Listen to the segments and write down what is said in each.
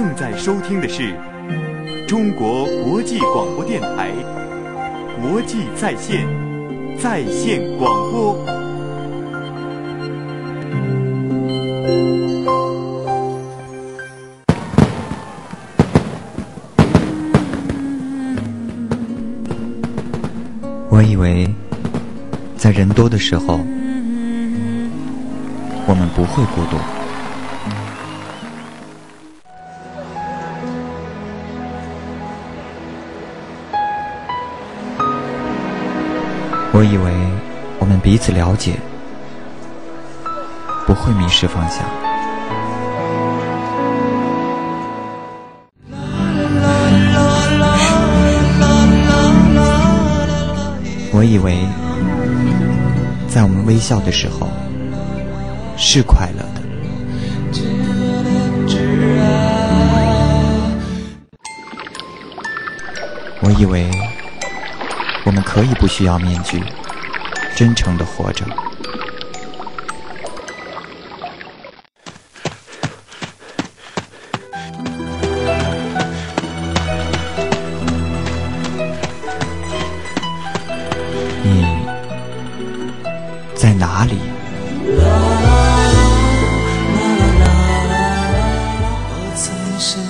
正在收听的是中国国际广播电台国际在线在线广播。我以为，在人多的时候，我们不会孤独。我以为我们彼此了解，不会迷失方向。我以为，在我们微笑的时候是快乐的。我以为。可以不需要面具，真诚的活着。你在哪里？岁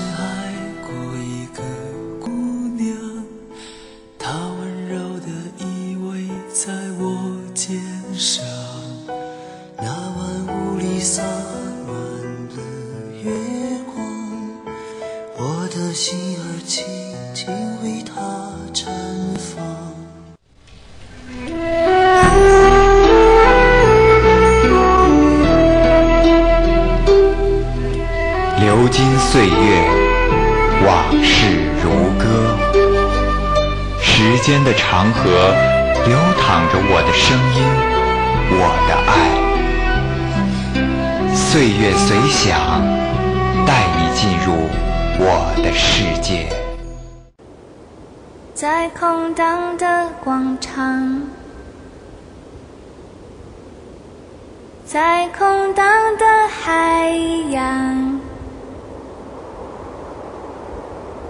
在空荡的海洋。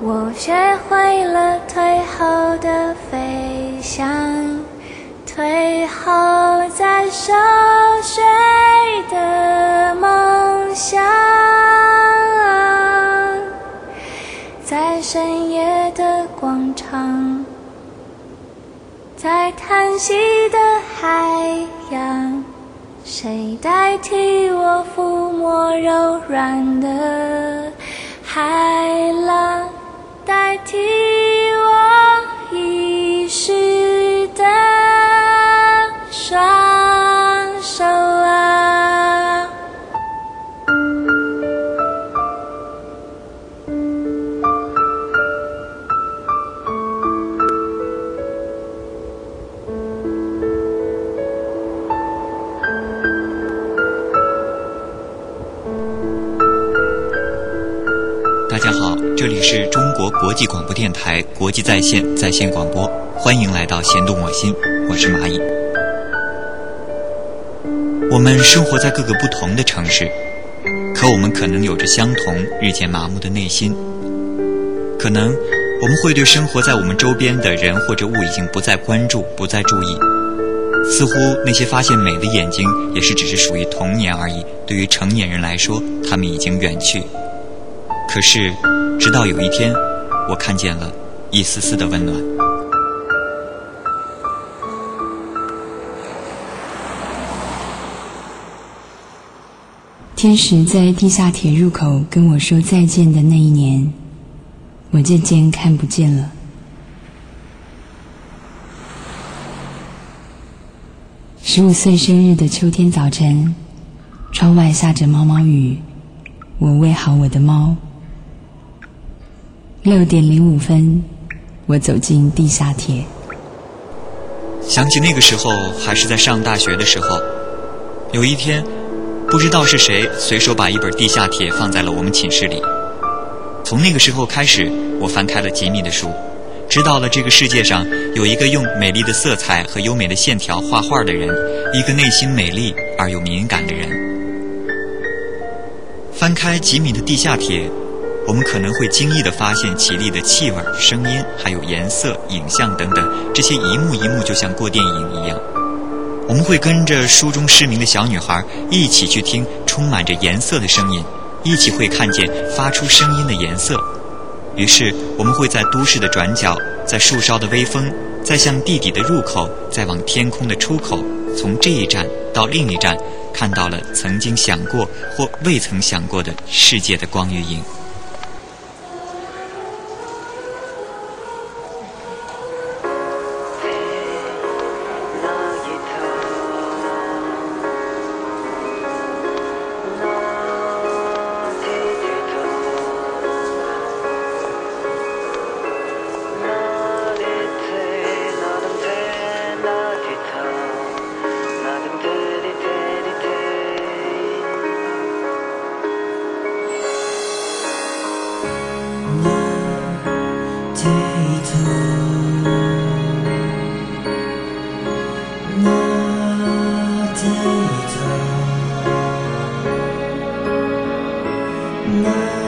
我学会了退后的飞翔，退后在熟睡的梦想，在深夜的广场，在叹息的海洋，谁代替我抚摸柔软的海浪？代替我际广播电台国际在线在线广播，欢迎来到弦动我心，我是蚂蚁。我们生活在各个不同的城市，可我们可能有着相同日渐麻木的内心。可能我们会对生活在我们周边的人或者物已经不再关注，不再注意。似乎那些发现美的眼睛，也是只是属于童年而已。对于成年人来说，他们已经远去。可是，直到有一天，我看见了一丝丝的温暖。天使在地下铁入口跟我说再见的那一年，我渐渐看不见了。十五岁生日的秋天早晨，窗外下着毛毛雨，我喂好我的猫。六点零五分，我走进地下铁。想起那个时候，还是在上大学的时候，有一天，不知道是谁随手把一本《地下铁》放在了我们寝室里。从那个时候开始，我翻开了吉米的书，知道了这个世界上有一个用美丽的色彩和优美的线条画画的人，一个内心美丽而又敏感的人。翻开吉米的《地下铁》。我们可能会惊异地发现绮丽的气味、声音，还有颜色、影像等等，这些一幕一幕就像过电影一样。我们会跟着书中失明的小女孩一起去听充满着颜色的声音，一起会看见发出声音的颜色。于是，我们会在都市的转角，在树梢的微风，在向地底的入口，再往天空的出口，从这一站到另一站，看到了曾经想过或未曾想过的世界的光与影。now.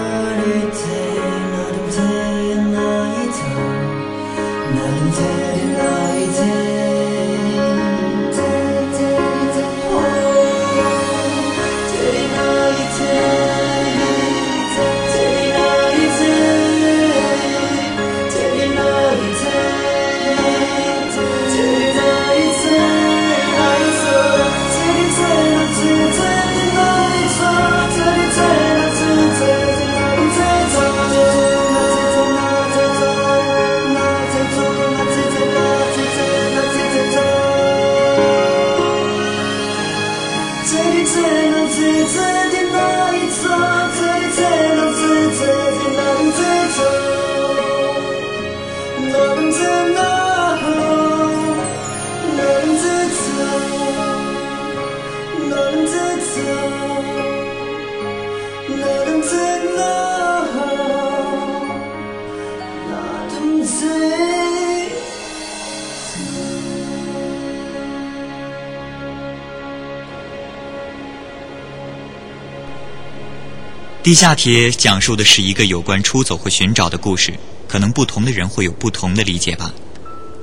地下铁讲述的是一个有关出走和寻找的故事，可能不同的人会有不同的理解吧。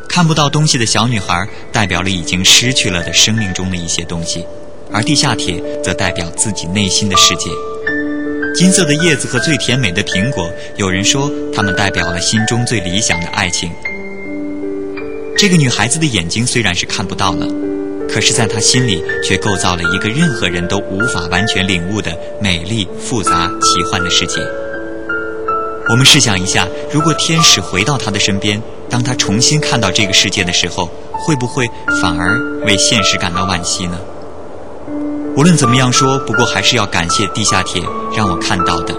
看不到东西的小女孩代表了已经失去了的生命中的一些东西，而地下铁则代表自己内心的世界。金色的叶子和最甜美的苹果，有人说它们代表了心中最理想的爱情。这个女孩子的眼睛虽然是看不到了。可是，在他心里却构造了一个任何人都无法完全领悟的美丽、复杂、奇幻的世界。我们试想一下，如果天使回到他的身边，当他重新看到这个世界的时候，会不会反而为现实感到惋惜呢？无论怎么样说，不过还是要感谢地下铁让我看到的。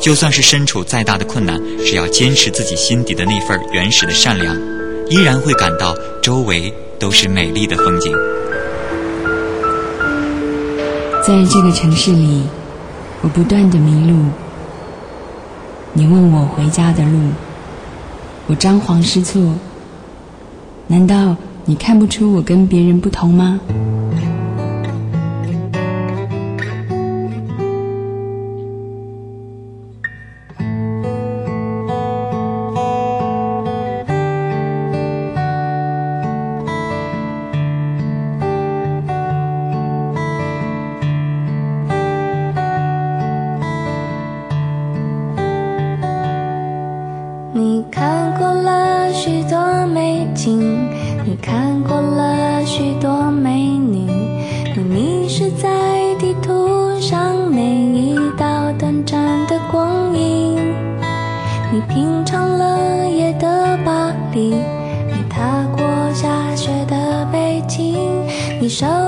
就算是身处再大的困难，只要坚持自己心底的那份原始的善良，依然会感到周围。都是美丽的风景。在这个城市里，我不断的迷路。你问我回家的路，我张皇失措。难道你看不出我跟别人不同吗？比手。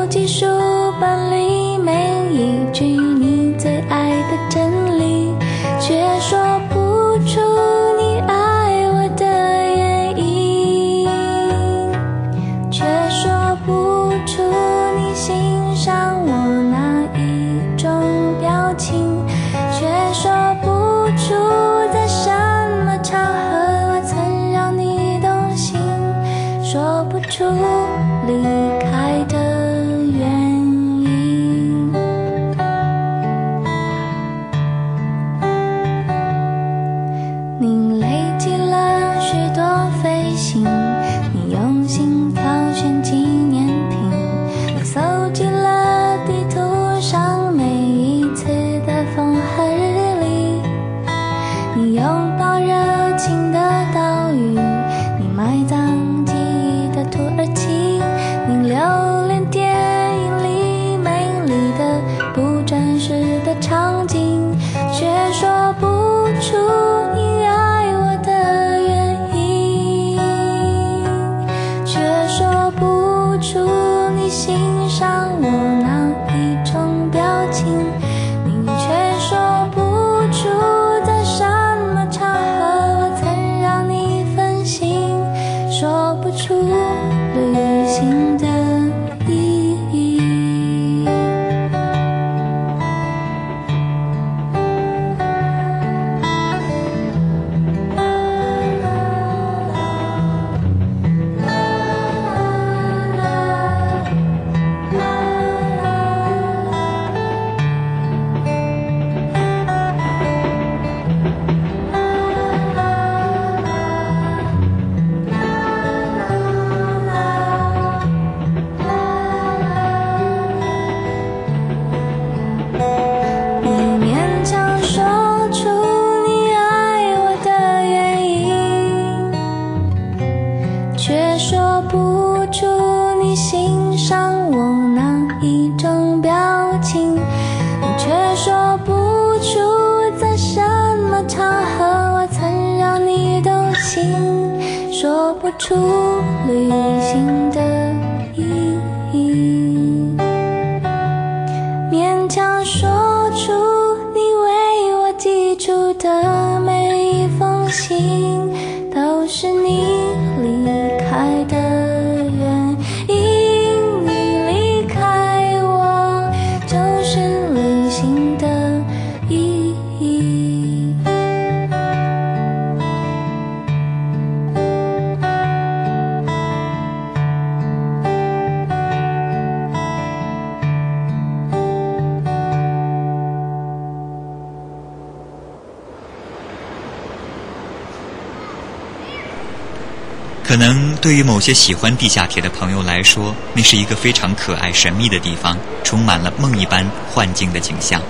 可能对于某些喜欢地下铁的朋友来说，那是一个非常可爱、神秘的地方，充满了梦一般幻境的景象。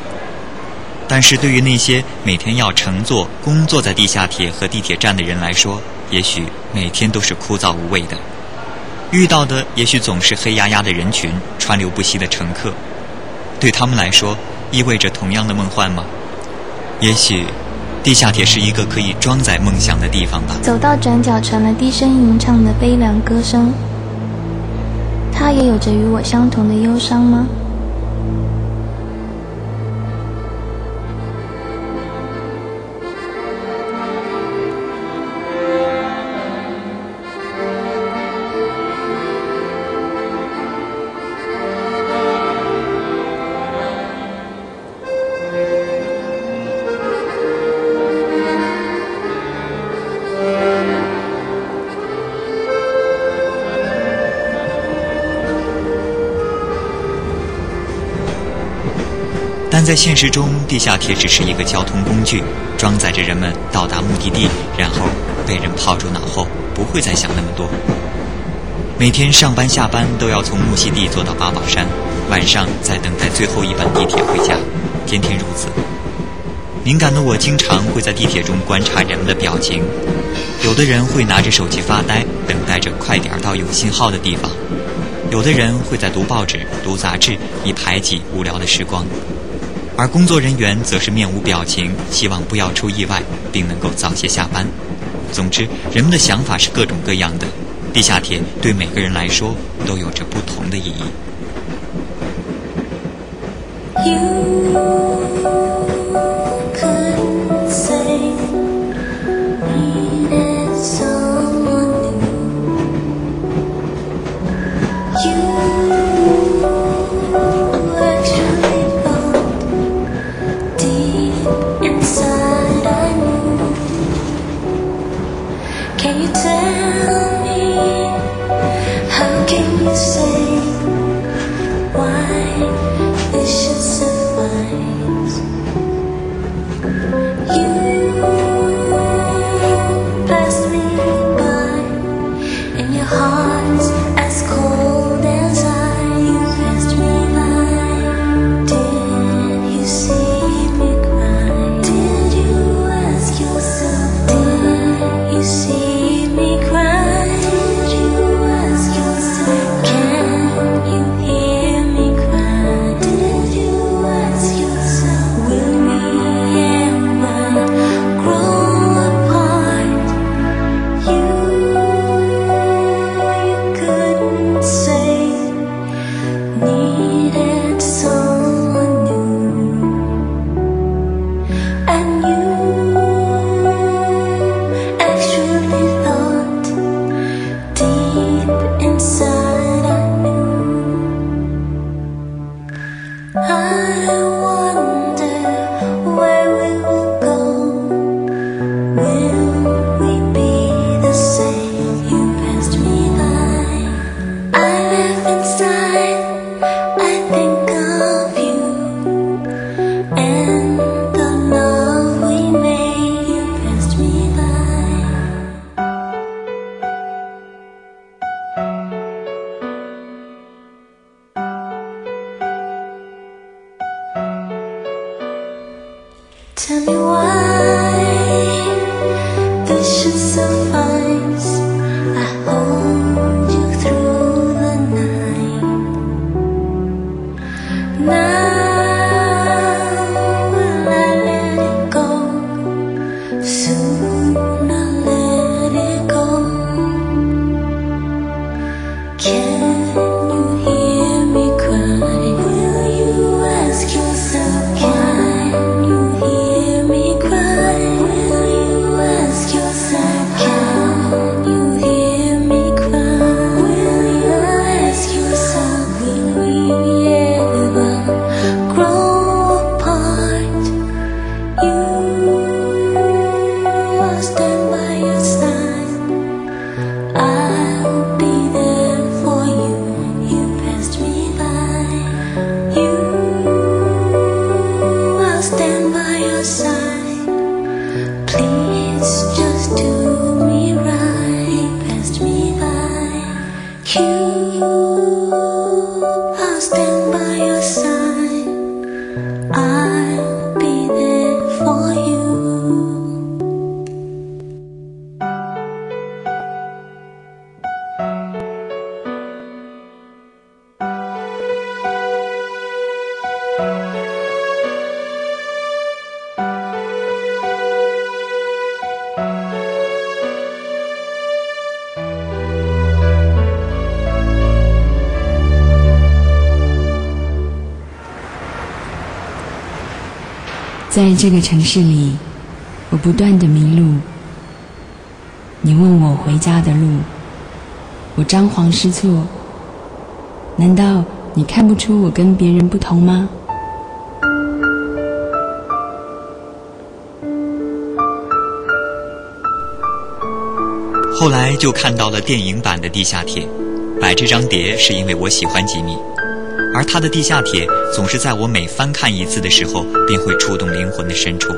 但是对于那些每天要乘坐、工作在地下铁和地铁站的人来说，也许每天都是枯燥无味的。遇到的也许总是黑压压的人群、川流不息的乘客，对他们来说，意味着同样的梦幻吗？也许，地下铁是一个可以装载梦想的地方吧。走到转角，传来低声吟唱的悲凉歌声。他也有着与我相同的忧伤吗？在现实中，地下铁只是一个交通工具，装载着人们到达目的地，然后被人抛诸脑后，不会再想那么多。每天上班下班都要从木樨地坐到八宝山，晚上再等待最后一班地铁回家，天天如此。敏感的我经常会在地铁中观察人们的表情，有的人会拿着手机发呆，等待着快点儿到有信号的地方；有的人会在读报纸、读杂志，以排挤无聊的时光。而工作人员则是面无表情，希望不要出意外，并能够早些下班。总之，人们的想法是各种各样的。地下铁对每个人来说都有着不同的意义。You 这个城市里，我不断的迷路。你问我回家的路，我张皇失措。难道你看不出我跟别人不同吗？后来就看到了电影版的《地下铁》，摆这张碟是因为我喜欢吉米。而他的地下铁总是在我每翻看一次的时候，便会触动灵魂的深处。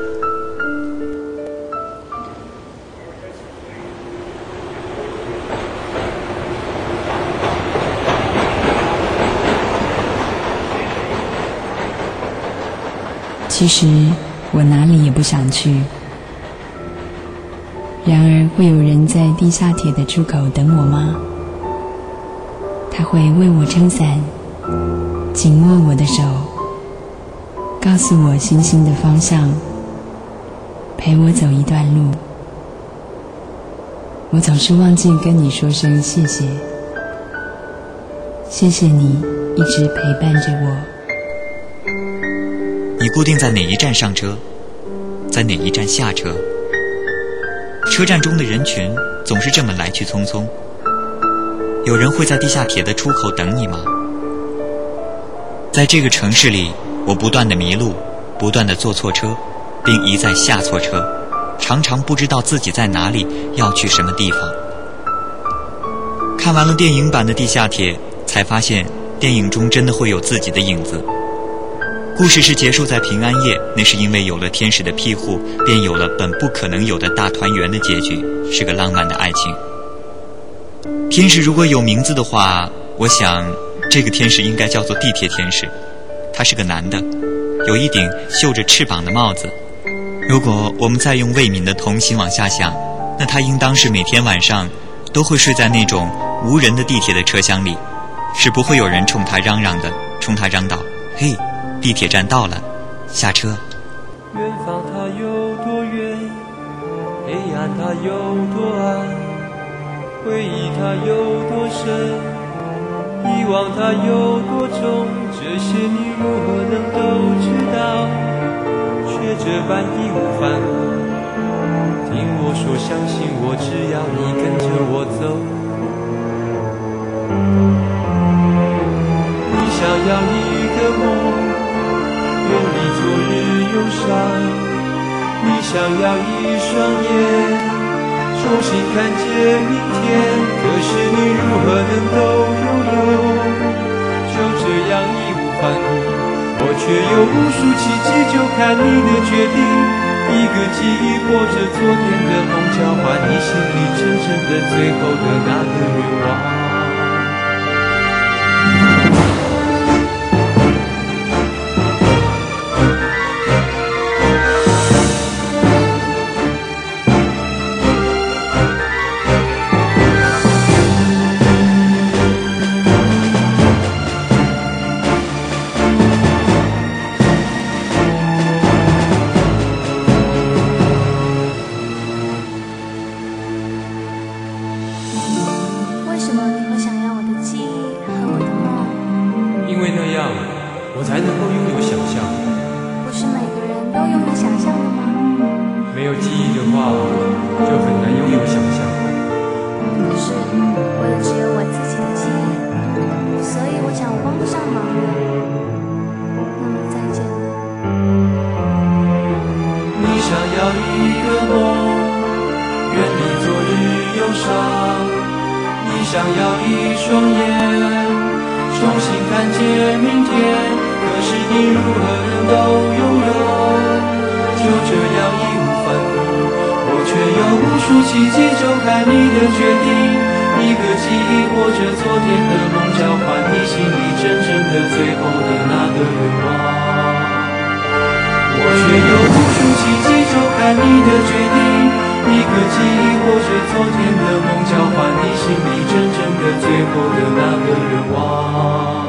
其实我哪里也不想去，然而会有人在地下铁的出口等我吗？他会为我撑伞。紧握我的手，告诉我星星的方向，陪我走一段路。我总是忘记跟你说声谢谢，谢谢你一直陪伴着我。你固定在哪一站上车，在哪一站下车？车站中的人群总是这么来去匆匆。有人会在地下铁的出口等你吗？在这个城市里，我不断的迷路，不断的坐错车，并一再下错车，常常不知道自己在哪里，要去什么地方。看完了电影版的《地下铁》，才发现电影中真的会有自己的影子。故事是结束在平安夜，那是因为有了天使的庇护，便有了本不可能有的大团圆的结局，是个浪漫的爱情。天使如果有名字的话，我想。这个天使应该叫做地铁天使，他是个男的，有一顶绣着翅膀的帽子。如果我们再用魏敏的童心往下想，那他应当是每天晚上都会睡在那种无人的地铁的车厢里，是不会有人冲他嚷嚷的，冲他嚷道：“嘿，地铁站到了，下车。”远方它有多远？黑暗它有多暗？回忆它有多深？遗忘它有多重，这些你如何能都知道？却这般义无反顾。听我说，相信我，只要你跟着我走。你想要一个梦，远离昨日忧伤。你想要一双眼，重新看见明天，可是你如何能够拥有？就这样义无反顾，我却有无数奇迹，就看你的决定。一个记忆或者昨天的梦，交换你心里真正的最后的那个愿望。没有记忆的话，就。奇迹，就看你的决定。一个记忆或者昨天的梦，交换你心里真正的最后的那个愿望。我却又无数奇迹，就看你的决定。一个记忆或者昨天的梦，交换你心里真正的最后的那个愿望。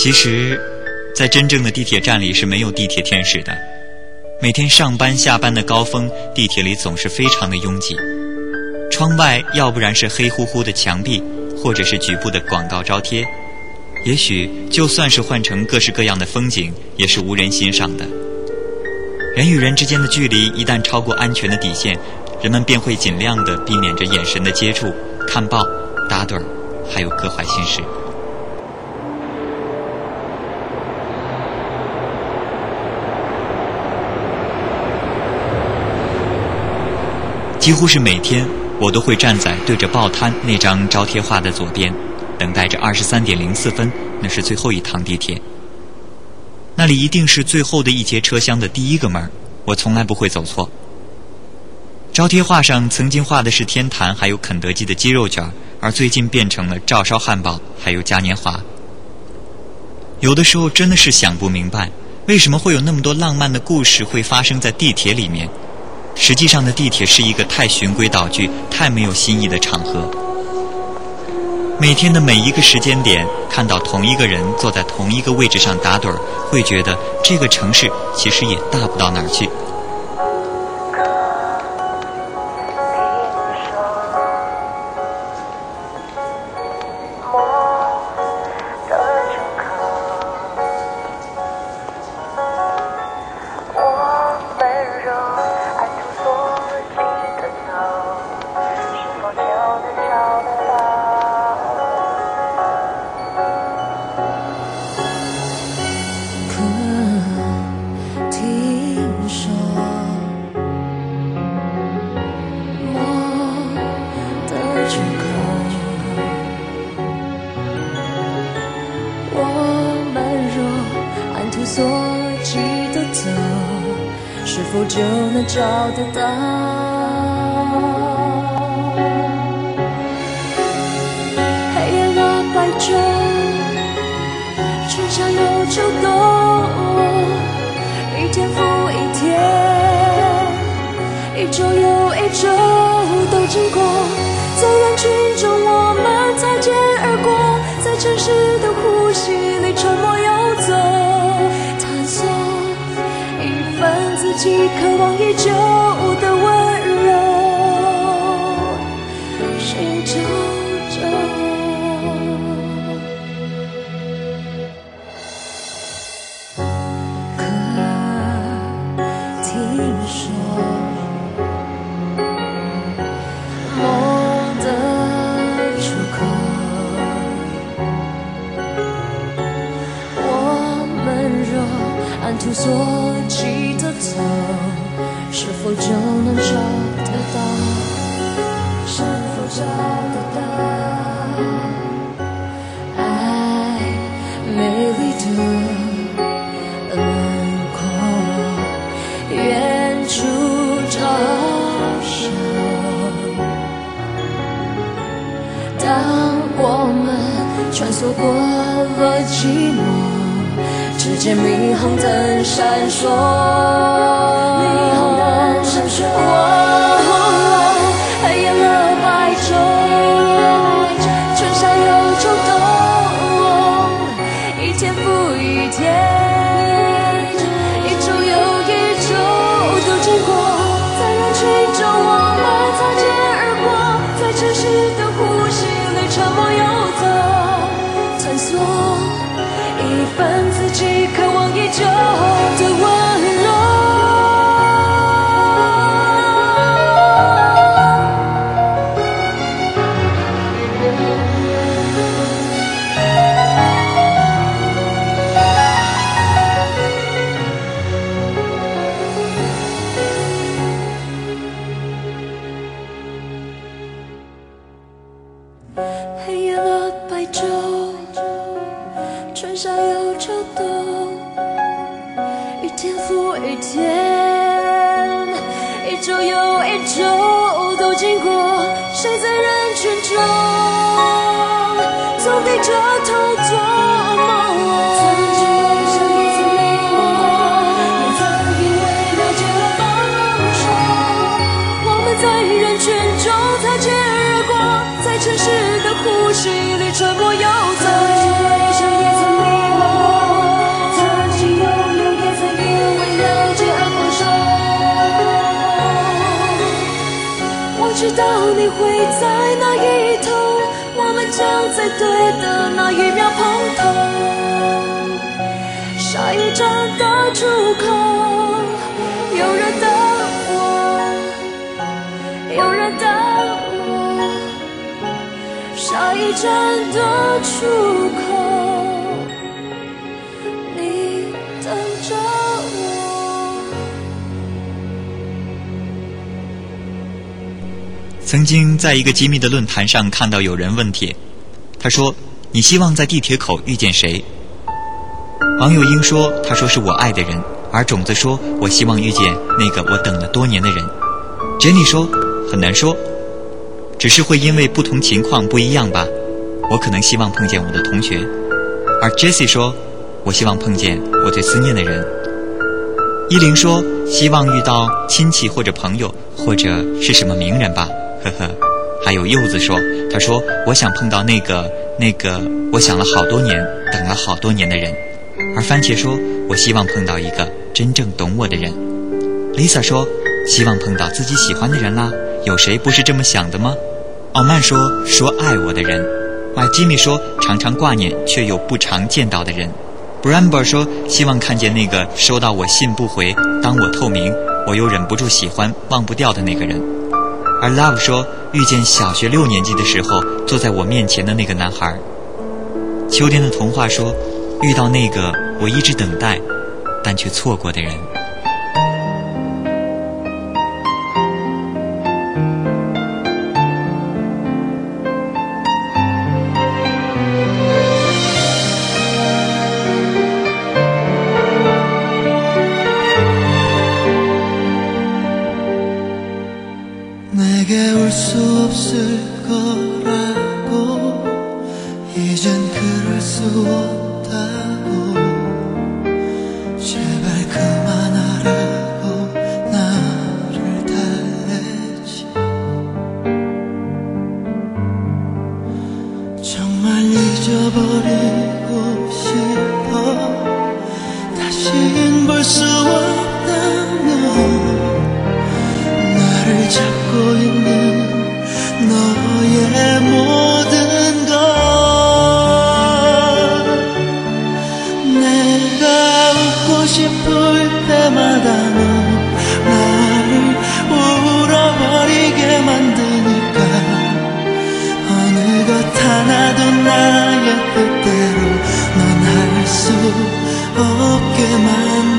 其实，在真正的地铁站里是没有地铁天使的。每天上班下班的高峰，地铁里总是非常的拥挤。窗外要不然是黑乎乎的墙壁，或者是局部的广告招贴。也许就算是换成各式各样的风景，也是无人欣赏的。人与人之间的距离一旦超过安全的底线，人们便会尽量的避免着眼神的接触、看报、打盹儿，还有各怀心事。几乎是每天，我都会站在对着报摊那张招贴画的左边，等待着二十三点零四分，那是最后一趟地铁。那里一定是最后的一节车厢的第一个门，我从来不会走错。招贴画上曾经画的是天坛还有肯德基的鸡肉卷，而最近变成了照烧汉堡还有嘉年华。有的时候真的是想不明白，为什么会有那么多浪漫的故事会发生在地铁里面。实际上的地铁是一个太循规蹈矩、太没有新意的场合。每天的每一个时间点，看到同一个人坐在同一个位置上打盹儿，会觉得这个城市其实也大不到哪儿去。找得到？爱美丽的轮廓，远处招手。当我们穿梭过了寂寞，只见霓虹灯闪烁，霓虹灯闪烁。一天，一周又一周都经过，在人群中我们擦肩而过，在城市的呼吸里沉默游走，穿梭一份自己渴望已久的对的那一秒碰头。下一站的出口，有人等我。有人等我，下一站的出口，你等着我。曾经在一个机密的论坛上看到有人问帖，他说：“你希望在地铁口遇见谁？”王友英说：“他说是我爱的人。”而种子说：“我希望遇见那个我等了多年的人。”Jenny 说：“很难说，只是会因为不同情况不一样吧。我可能希望碰见我的同学。”而 Jessie 说：“我希望碰见我最思念的人。”依林说：“希望遇到亲戚或者朋友，或者是什么名人吧。”呵呵。还有柚子说：“他说我想碰到那个那个我想了好多年、等了好多年的人。”而番茄说：“我希望碰到一个真正懂我的人。”Lisa 说：“希望碰到自己喜欢的人啦，有谁不是这么想的吗？”傲慢说：“说爱我的人。” ”Y Jimmy 说：“常常挂念却又不常见到的人。”Bramber 说：“希望看见那个收到我信不回、当我透明，我又忍不住喜欢、忘不掉的那个人。”而 Love 说：“遇见小学六年级的时候坐在我面前的那个男孩。”秋天的童话说：“遇到那个我一直等待，但却错过的人。” 것 하나도 나의 뜻대로 넌 할 수 없게 만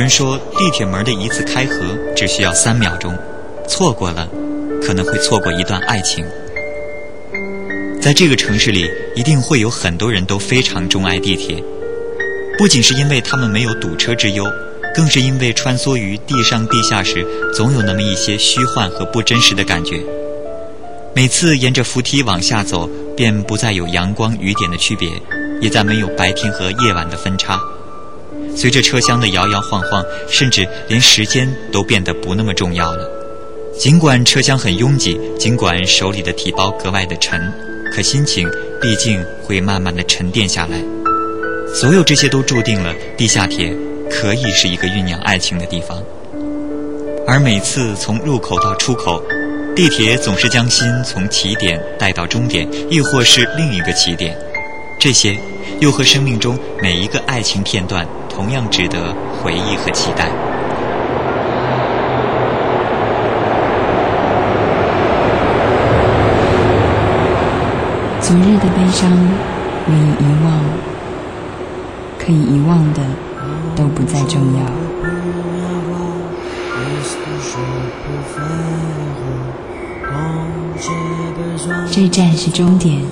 人说，地铁门的一次开合只需要三秒钟，错过了，可能会错过一段爱情。在这个城市里，一定会有很多人都非常钟爱地铁，不仅是因为他们没有堵车之忧，更是因为穿梭于地上地下时，总有那么一些虚幻和不真实的感觉。每次沿着扶梯往下走，便不再有阳光雨点的区别，也再没有白天和夜晚的分差。随着车厢的摇摇晃晃，甚至连时间都变得不那么重要了。尽管车厢很拥挤，尽管手里的提包格外的沉，可心情毕竟会慢慢的沉淀下来。所有这些都注定了地下铁可以是一个酝酿爱情的地方。而每次从入口到出口，地铁总是将心从起点带到终点，亦或是另一个起点。这些又和生命中每一个爱情片段同样值得回忆和期待。昨日的悲伤予以遗忘，可以遗忘的都不再重要。这站是终点，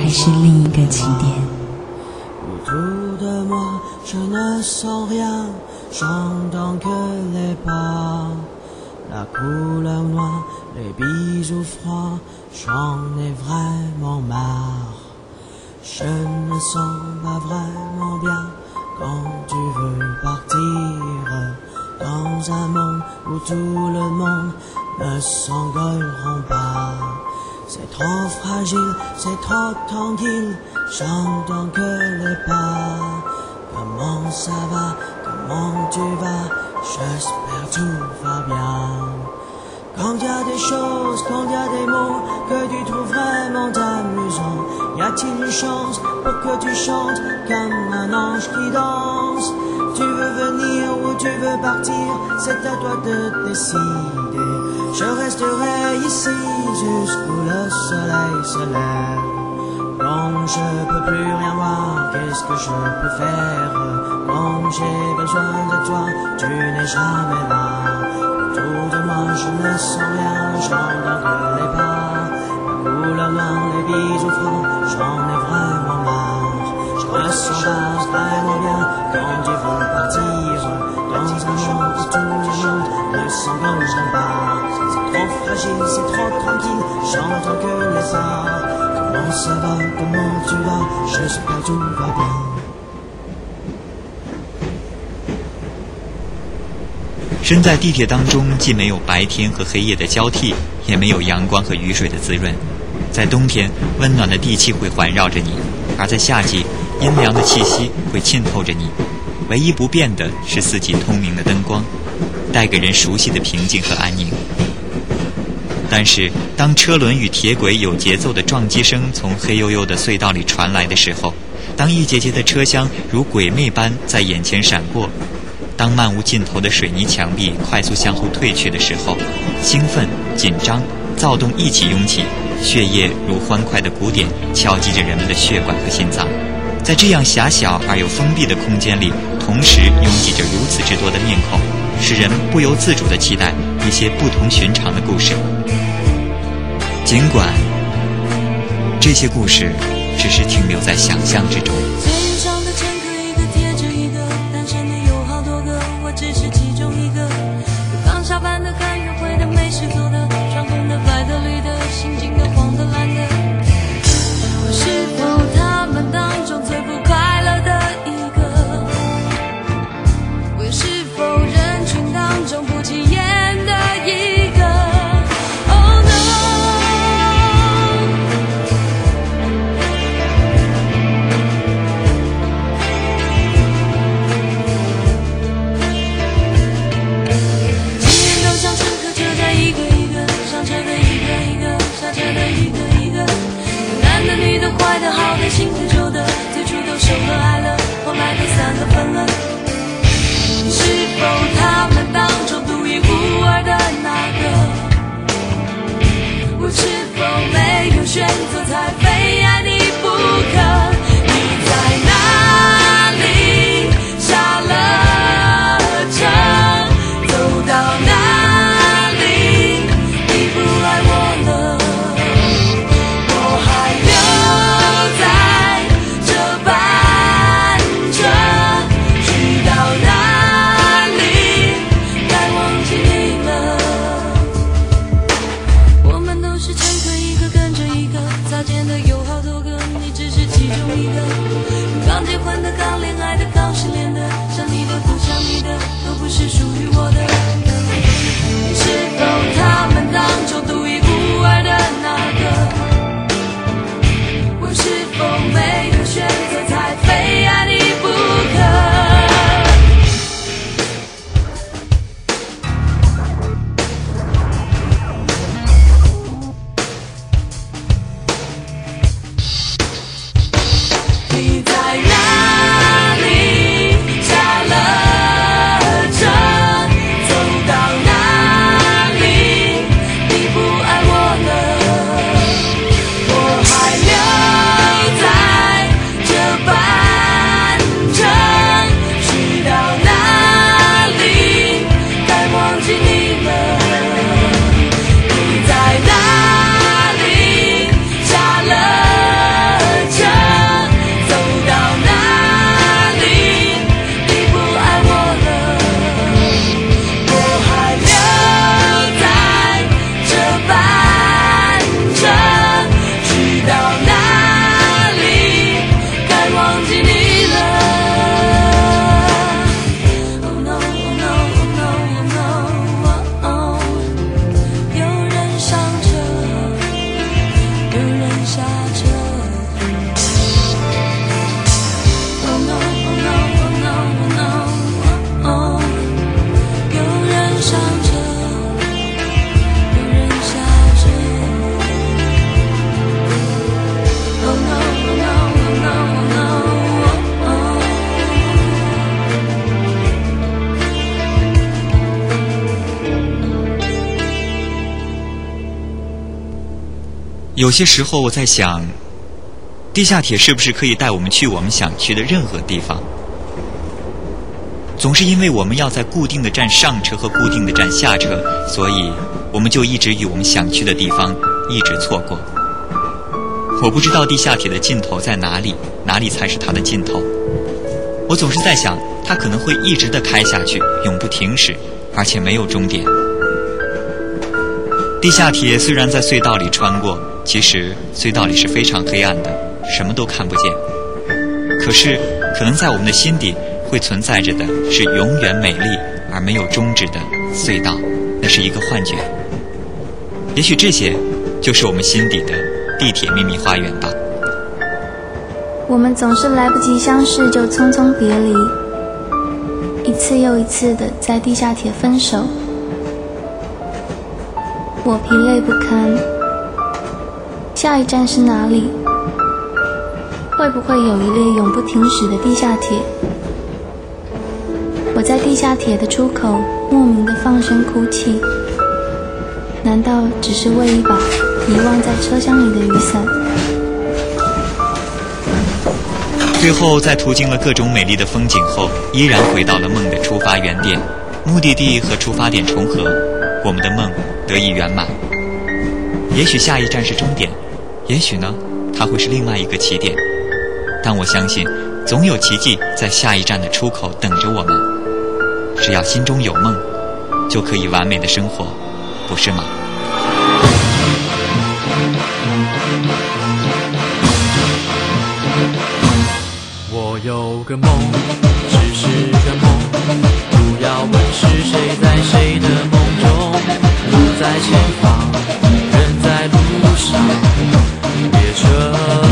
还是另一个起点？Je ne sens rien, j'entends que les pas. La couleur noire, les bijoux froids, j'en ai vraiment marre. Je ne sens pas vraiment bien quand tu veux partir dans un monde où tout le monde ne s'engueuleront pas. C'est trop fragile, c'est trop tranquille, j'entends que les pas. Comment ça va, comment tu vas, j'espère tout va bien. Quand il y a des choses, quand il y a des mots que tu trouves vraiment amusants, y a-t-il une chance pour que tu chantes comme un ange qui danse? Tu veux venir ou tu veux partir, c'est à toi de décider. Je resterai ici jusqu'où le soleil se lève. Quand je peux plus rien voir, qu'est-ce que je peux faire? Quand j'ai besoin de toi, tu n'es jamais là. Autour de moi, je ne sens rien, j'entends que les pas. La couleur noire, les bijoux francs, j'en ai vraiment marre. Je me sens pas vraiment bien quand tu veux partir. Dans un monde où tout le monde ne s'engage pas. C'est trop fragile, c'est trop tranquille, j'entends que les pas. Comment ça va, comment tu vas, j'espère tout va bien. 身在地铁当中，既没有白天和黑夜的交替，也没有阳光和雨水的滋润。在冬天，温暖的地气会环绕着你；而在夏季，阴凉的气息会浸透着你。唯一不变的是四季通明的灯光，带给人熟悉的平静和安宁。但是，当车轮与铁轨有节奏的撞击声从黑黝黝的隧道里传来的时候，当一节节的车厢如鬼魅般在眼前闪过，当漫无尽头的水泥墙壁快速向后退去的时候，兴奋、紧张、躁动一起涌起，血液如欢快的鼓点敲击着人们的血管和心脏。在这样狭小而又封闭的空间里，同时拥挤着如此之多的面孔，使人不由自主地期待一些不同寻常的故事。尽管这些故事只是停留在想象之中。有些时候我在想，地下铁是不是可以带我们去我们想去的任何地方？总是因为我们要在固定的站上车和固定的站下车，所以我们就一直与我们想去的地方一直错过。我不知道地下铁的尽头在哪里，哪里才是它的尽头。我总是在想，它可能会一直的开下去，永不停驶，而且没有终点。地下铁虽然在隧道里穿过，其实隧道里是非常黑暗的，什么都看不见。可是，可能在我们的心底。会存在着的是永远美丽而没有终止的隧道，那是一个幻觉。也许这些就是我们心底的地铁秘密花园吧。我们总是来不及相识就匆匆别离，一次又一次的在地下铁分手。我疲累不堪，下一站是哪里？会不会有一列永不停驶的地下铁？我在地下铁的出口莫名的放声哭泣，难道只是为一把遗忘在车厢里的雨伞？最后，在途经了各种美丽的风景后，依然回到了梦的出发原点，目的地和出发点重合，我们的梦得以圆满。也许下一站是终点，也许呢，它会是另外一个起点，但我相信，总有奇迹在下一站的出口等着我们。只要心中有梦，就可以完美的生活，不是吗？我有个梦，只是个梦，不要问是谁在谁的梦。在前方，人在路上，列车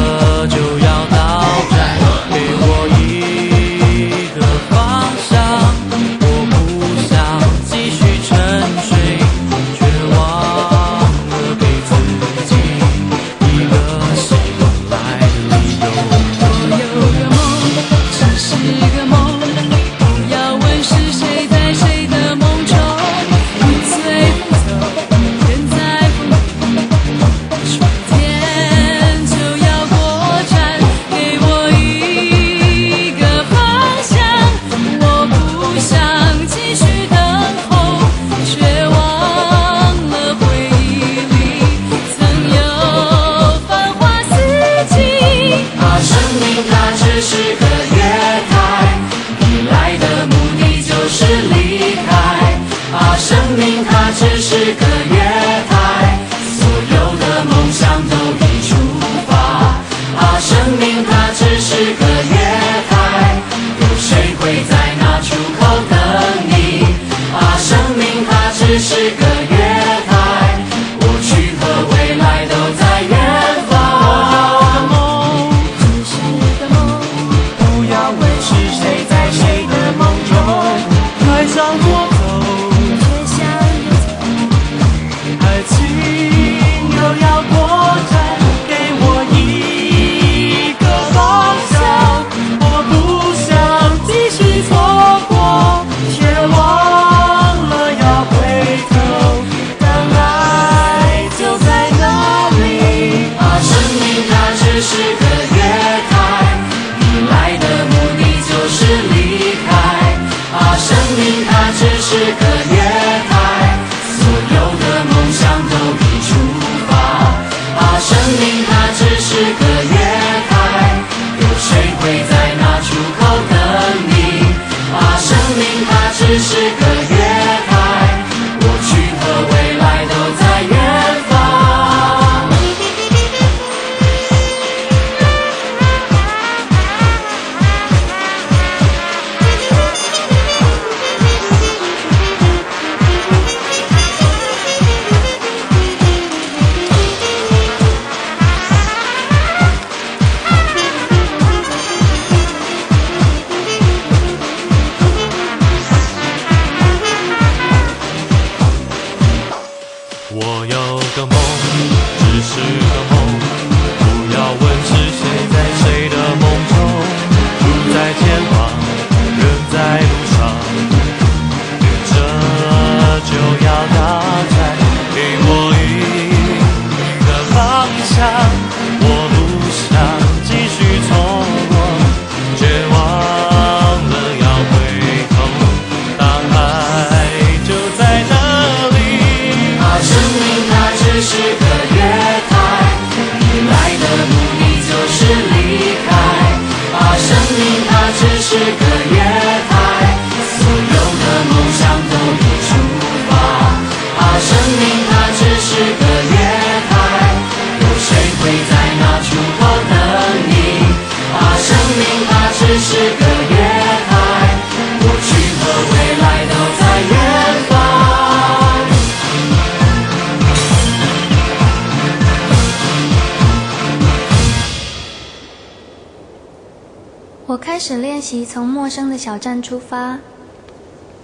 习从陌生的小站出发，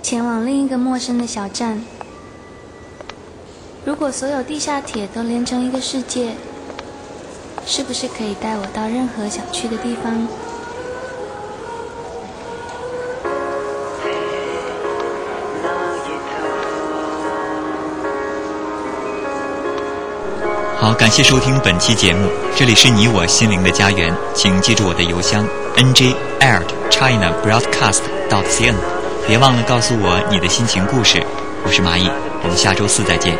前往另一个陌生的小站。如果所有地下铁都连成一个世界，是不是可以带我到任何想去的地方？好，感谢收听本期节目，这里是你我心灵的家园，请记住我的邮箱 n j a i r china broadcast dot cn，别忘了告诉我你的心情故事。我是蚂蚁，我们下周四再见。